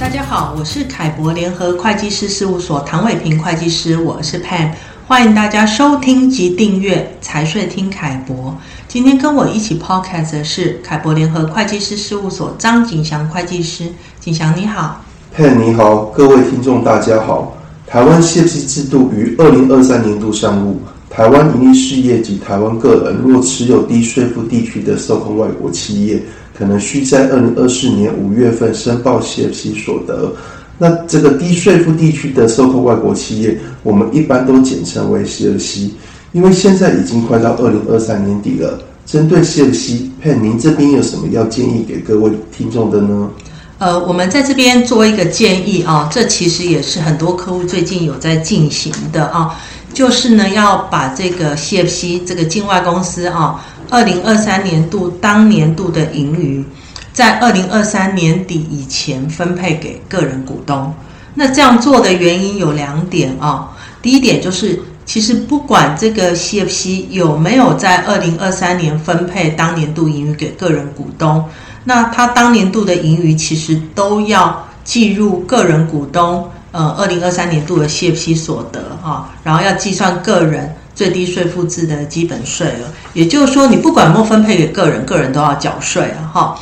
大家好，我是凯博联合会计师事务所唐伟平会计师，我是 Pam，欢迎大家收听及订阅财税听凯博。今天跟我一起 Podcast 的是凯博联合会计师事务所张景祥会计师，景祥你好，Pam 你好，各位听众大家好。台湾 CFC 制度于二零二三年度上路，台湾营利事业及台湾个人若持有低税负地区的受控外国企业。可能需在二零二四年五月份申报 CFC 所得。那这个低税负地区的受控外国企业，我们一般都简称为 CFC。因为现在已经快到二零二三年底了，针对 CFC，Pam 您这边有什么要建议给各位听众的呢？呃，我们在这边做一个建议啊，这其实也是很多客户最近有在进行的啊，就是呢要把这个 CFC 这个境外公司啊。二零二三年度当年度的盈余，在二零二三年底以前分配给个人股东。那这样做的原因有两点啊。第一点就是，其实不管这个 CFC 有没有在二零二三年分配当年度盈余给个人股东，那他当年度的盈余其实都要计入个人股东呃二零二三年度的 CFC 所得啊，然后要计算个人。最低税负制的基本税额，也就是说，你不管有没有分配给个人，个人都要缴税啊，哈。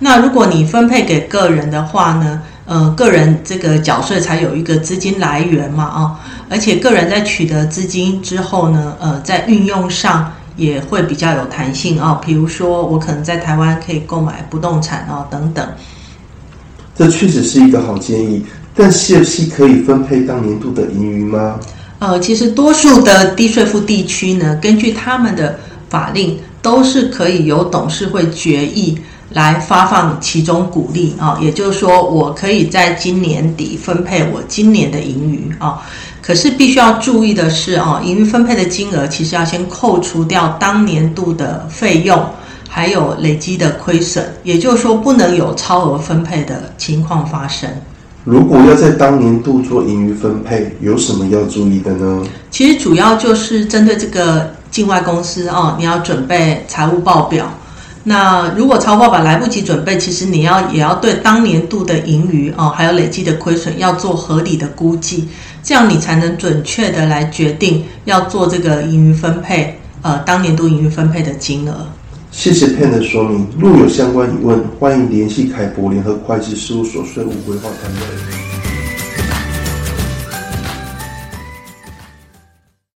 那如果你分配给个人的话呢，呃，个人这个缴税才有一个资金来源嘛，啊，而且个人在取得资金之后呢，呃，在运用上也会比较有弹性啊。比如说，我可能在台湾可以购买不动产啊，等等。这确实是一个好建议，但 CFC 可以分配当年度的盈余吗？呃，其实多数的低税负地区呢，根据他们的法令，都是可以由董事会决议来发放其中股利啊。也就是说，我可以在今年底分配我今年的盈余啊。可是必须要注意的是啊，盈余分配的金额其实要先扣除掉当年度的费用，还有累积的亏损。也就是说，不能有超额分配的情况发生。如果要在当年度做盈余分配，有什么要注意的呢？其实主要就是针对这个境外公司哦，你要准备财务报表。那如果财务报表来不及准备，其实你要也要对当年度的盈余哦，还有累积的亏损要做合理的估计，这样你才能准确的来决定要做这个盈余分配，呃，当年度盈余分配的金额。谢谢 Pen 的说明。若有相关疑问，欢迎联系凯博联合会计师事务所税务规划团队。